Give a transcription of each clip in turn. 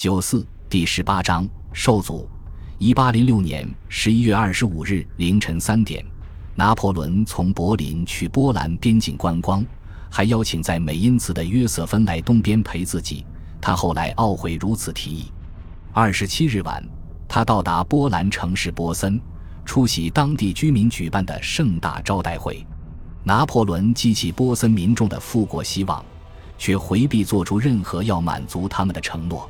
九四第十八章受阻。一八零六年十一月二十五日凌晨三点，拿破仑从柏林去波兰边境观光，还邀请在美因茨的约瑟芬来东边陪自己。他后来懊悔如此提议。二十七日晚，他到达波兰城市波森，出席当地居民举办的盛大招待会。拿破仑激起波森民众的复国希望，却回避做出任何要满足他们的承诺。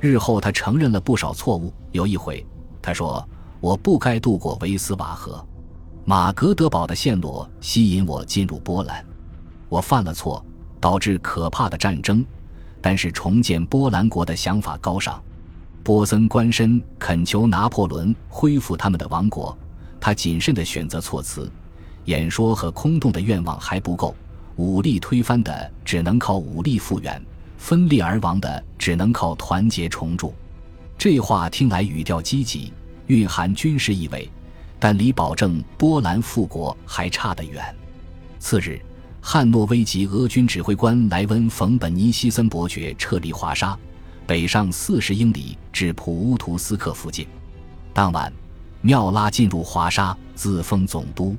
日后，他承认了不少错误。有一回，他说：“我不该渡过维斯瓦河，马格德堡的陷落吸引我进入波兰，我犯了错，导致可怕的战争。但是重建波兰国的想法高尚。”波森官绅恳求拿破仑恢复他们的王国，他谨慎地选择措辞，演说和空洞的愿望还不够，武力推翻的只能靠武力复原。分裂而亡的，只能靠团结重铸。这话听来语调积极，蕴含军事意味，但离保证波兰复国还差得远。次日，汉诺威及俄军指挥官莱温·冯·本尼西森伯爵撤离华沙，北上四十英里至普乌图斯克附近。当晚，缪拉进入华沙，自封总督。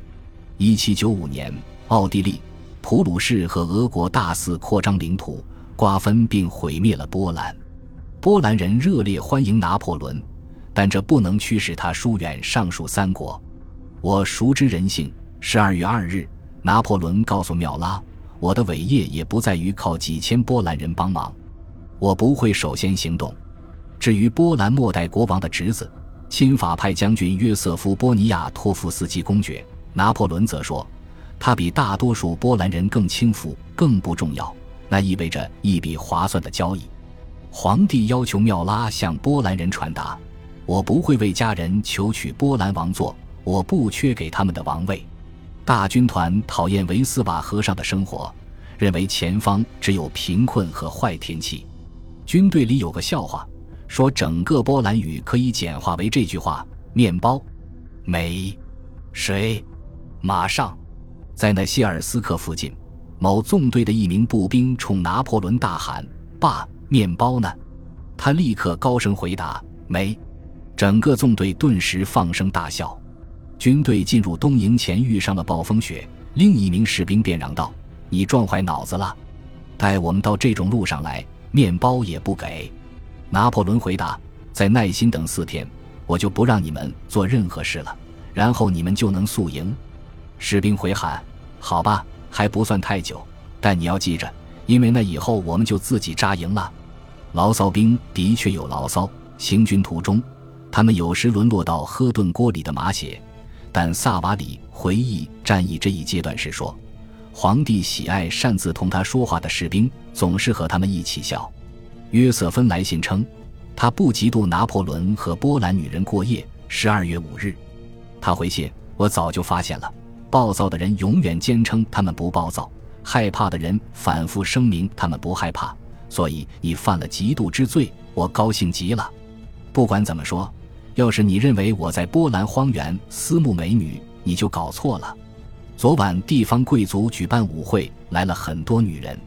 一七九五年，奥地利、普鲁士和俄国大肆扩张领土。瓜分并毁灭了波兰，波兰人热烈欢迎拿破仑，但这不能驱使他疏远上述三国。我熟知人性。十二月二日，拿破仑告诉缪拉：“我的伟业也不在于靠几千波兰人帮忙，我不会首先行动。”至于波兰末代国王的侄子、亲法派将军约瑟夫·波尼亚托夫斯基公爵，拿破仑则说：“他比大多数波兰人更轻浮，更不重要。”那意味着一笔划算的交易。皇帝要求缪拉向波兰人传达：“我不会为家人求取波兰王座，我不缺给他们的王位。”大军团讨厌维斯瓦河上的生活，认为前方只有贫困和坏天气。军队里有个笑话，说整个波兰语可以简化为这句话：面包、煤、水、马上。在那希尔斯克附近。某纵队的一名步兵冲拿破仑大喊：“爸，面包呢？”他立刻高声回答：“没。”整个纵队顿时放声大笑。军队进入东营前遇上了暴风雪，另一名士兵便嚷道：“你撞坏脑子了！带我们到这种路上来，面包也不给。”拿破仑回答：“再耐心等四天，我就不让你们做任何事了，然后你们就能宿营。”士兵回喊：“好吧。”还不算太久，但你要记着，因为那以后我们就自己扎营了。牢骚兵的确有牢骚，行军途中，他们有时沦落到喝炖锅里的马血。但萨瓦里回忆战役这一阶段时说：“皇帝喜爱擅自同他说话的士兵，总是和他们一起笑。”约瑟芬来信称，他不嫉妒拿破仑和波兰女人过夜。十二月五日，他回信：“我早就发现了。”暴躁的人永远坚称他们不暴躁，害怕的人反复声明他们不害怕。所以你犯了嫉妒之罪，我高兴极了。不管怎么说，要是你认为我在波兰荒原私募美女，你就搞错了。昨晚地方贵族举办舞会，来了很多女人。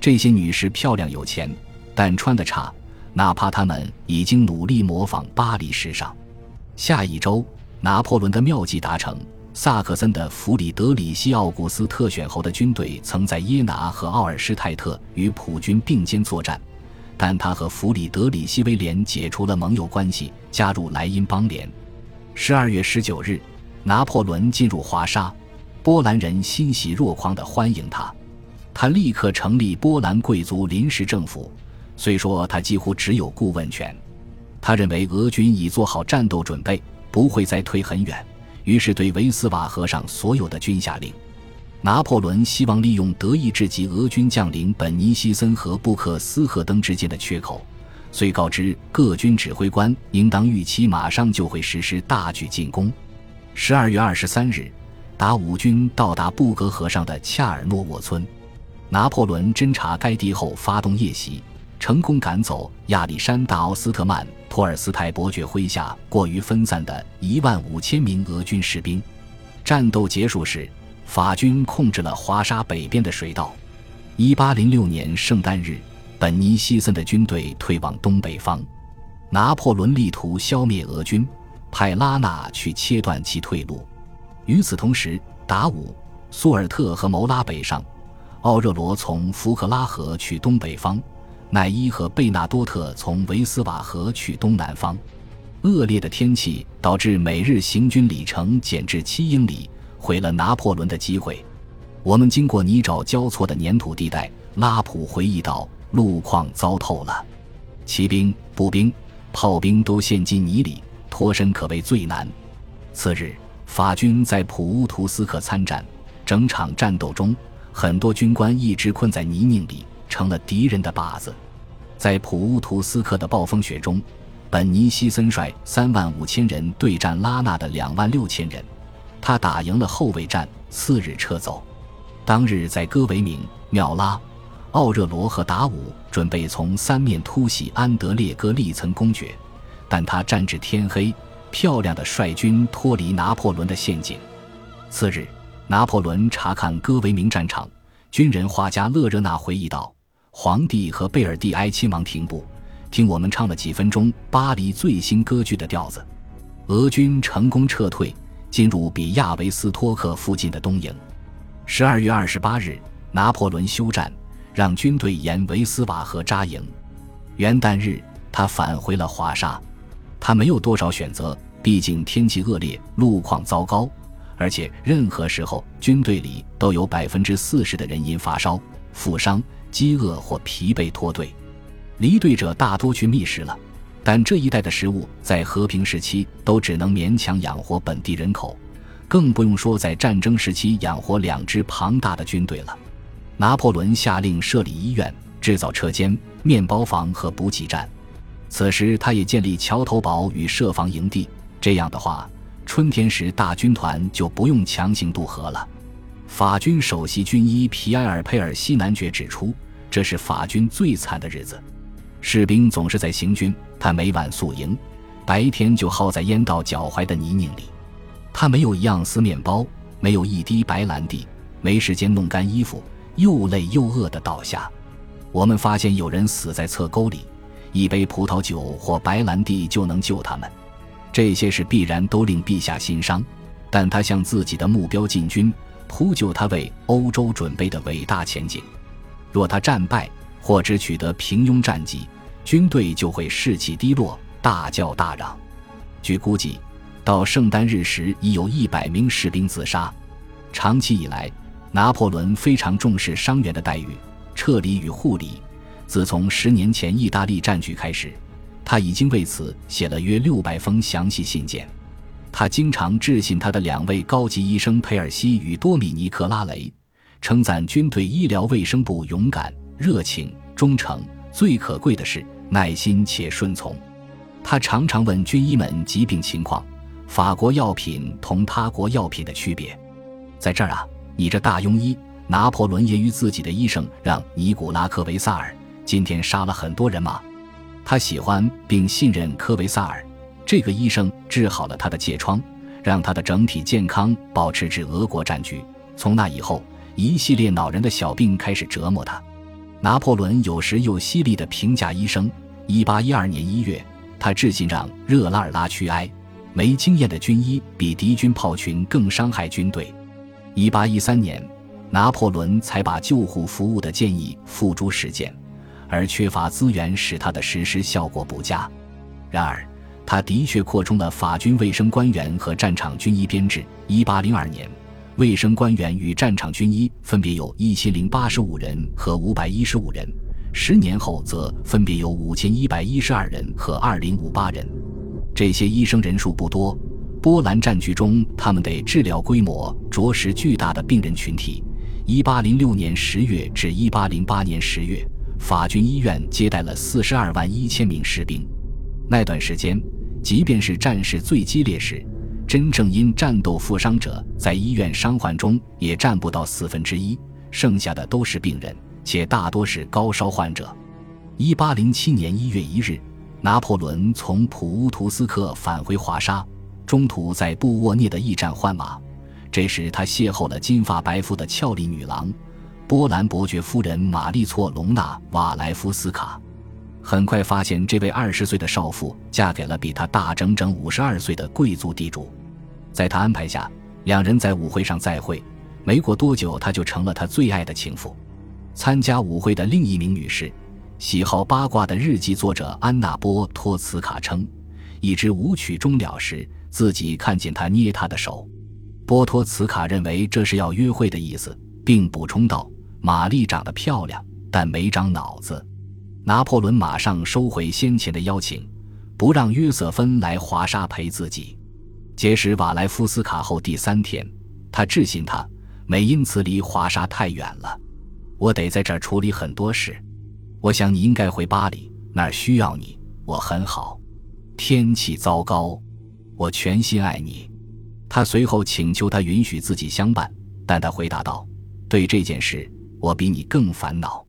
这些女士漂亮有钱，但穿的差，哪怕她们已经努力模仿巴黎时尚。下一周，拿破仑的妙计达成。萨克森的弗里德里希·奥古斯特选侯的军队曾在耶拿和奥尔施泰特与普军并肩作战，但他和弗里德里希·威廉解除了盟友关系，加入莱茵邦联。十二月十九日，拿破仑进入华沙，波兰人欣喜若狂地欢迎他。他立刻成立波兰贵族临时政府，虽说他几乎只有顾问权。他认为俄军已做好战斗准备，不会再退很远。于是，对维斯瓦河上所有的军下令。拿破仑希望利用德意志及俄军将领本尼西森和布克斯赫登之间的缺口，遂告知各军指挥官应当预期马上就会实施大举进攻。十二月二十三日，达武军到达布格河上的恰尔诺沃村，拿破仑侦察该地后发动夜袭。成功赶走亚历山大·奥斯特曼托尔斯泰伯爵麾下过于分散的一万五千名俄军士兵。战斗结束时，法军控制了华沙北边的水道。一八零六年圣诞日，本尼西森的军队退往东北方。拿破仑力图消灭俄军，派拉纳去切断其退路。与此同时，达武、苏尔特和谋拉北上，奥热罗从福克拉河去东北方，奈伊和贝纳多特从维斯瓦河去东南方。恶劣的天气导致每日行军里程减至七英里，毁了拿破仑的机会。我们经过泥沼交错的粘土地带，拉普回忆道：“路况糟透了，骑兵、步兵、炮兵都陷进泥里，脱身可谓最难。”次日。法军在普乌图斯克参战，整场战斗中，很多军官一直困在泥泞里，成了敌人的靶子。在普乌图斯克的暴风雪中，本尼西森率三万五千人对战拉纳的两万六千人，他打赢了后卫战，次日撤走。当日在戈维明、缪拉、奥热罗和达武准备从三面突袭安德烈戈利岑公爵，但他战至天黑。漂亮的率军脱离拿破仑的陷阱。次日，拿破仑查看戈维明战场，军人画家勒热纳回忆道：“皇帝和贝尔蒂埃亲王停步，听我们唱了几分钟巴黎最新歌剧的调子。”俄军成功撤退，进入比亚维斯托克附近的东营。十二月二十八日，拿破仑休战，让军队沿维斯瓦河扎营。元旦日，他返回了华沙。他没有多少选择，毕竟天气恶劣，路况糟糕，而且任何时候军队里都有百分之四十的人因发烧、负伤、饥饿或疲惫脱队。离队者大多去觅食了，但这一带的食物在和平时期都只能勉强养活本地人口，更不用说在战争时期养活两支庞大的军队了。拿破仑下令设立医院、制造车间、面包房和补给站。此时，他也建立桥头堡与设防营地。这样的话，春天时大军团就不用强行渡河了。法军首席军医皮埃尔·佩尔西男爵指出，这是法军最惨的日子。士兵总是在行军，他每晚宿营，白天就耗在淹到脚踝的泥泞里。他没有一样丝面包，没有一滴白兰地，没时间弄干衣服，又累又饿地倒下。我们发现有人死在侧沟里。一杯葡萄酒或白兰地就能救他们，这些事必然都令陛下心伤。但他向自己的目标进军，铺就他为欧洲准备的伟大前景。若他战败或只取得平庸战绩，军队就会士气低落，大叫大嚷。据估计，到圣诞日时已有一百名士兵自杀。长期以来，拿破仑非常重视伤员的待遇、撤离与护理。自从十年前意大利战局开始，他已经为此写了约六百封详细信件。他经常致信他的两位高级医生佩尔西与多米尼克拉雷，称赞军队医疗卫生部勇敢、热情、忠诚，最可贵的是耐心且顺从。他常常问军医们疾病情况、法国药品同他国药品的区别。在这儿啊，你这大庸医！拿破仑业余自己的医生让尼古拉科维萨尔。今天杀了很多人吗？他喜欢并信任科维萨尔，这个医生治好了他的疥疮，让他的整体健康保持至俄国战局。从那以后，一系列恼人的小病开始折磨他。拿破仑有时又犀利地评价医生。一八一二年一月，他致信让热拉尔拉屈埃：没经验的军医比敌军炮群更伤害军队。一八一三年，拿破仑才把救护服务的建议付诸实践。而缺乏资源使他的实施效果不佳。然而，他的确扩充了法军卫生官员和战场军医编制。1802年，卫生官员与战场军医分别有一千零八十五人和五百一十五人；十年后，则分别有五千一百一十二人和二零五八人。这些医生人数不多。波兰战局中，他们得治疗规模着实巨大的病人群体。1806年十月至1808年十月。法军医院接待了四十二万一千名士兵。那段时间，即便是战事最激烈时，真正因战斗负伤者在医院伤患中也占不到四分之一，剩下的都是病人，且大多是高烧患者。一八零七年一月一日，拿破仑从普乌图斯克返回华沙，中途在布沃涅的驿站换马。这时，他邂逅了金发白肤的俏丽女郎。波兰伯爵夫人玛丽措隆娜·瓦莱夫斯卡。很快发现，这位二十岁的少妇嫁给了比她大整整五十二岁的贵族地主。在他安排下，两人在舞会上再会。没过多久，他就成了他最爱的情妇。参加舞会的另一名女士，喜好八卦的日记作者安娜波托茨卡称，一支舞曲终了时，自己看见他捏她的手。波托茨卡认为这是要约会的意思，并补充道：“玛丽长得漂亮，但没长脑子。”拿破仑马上收回先前的邀请，不让约瑟芬来华沙陪自己。结识瓦莱夫斯卡后第三天，他致信他。美因茨离华沙太远了，我得在这儿处理很多事。我想你应该回巴黎，那儿需要你。我很好。天气糟糕，我全心爱你。他随后请求他允许自己相伴，但他回答道：“对这件事，我比你更烦恼。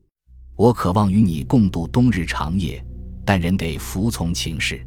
我渴望与你共度冬日长夜，但人得服从情势。”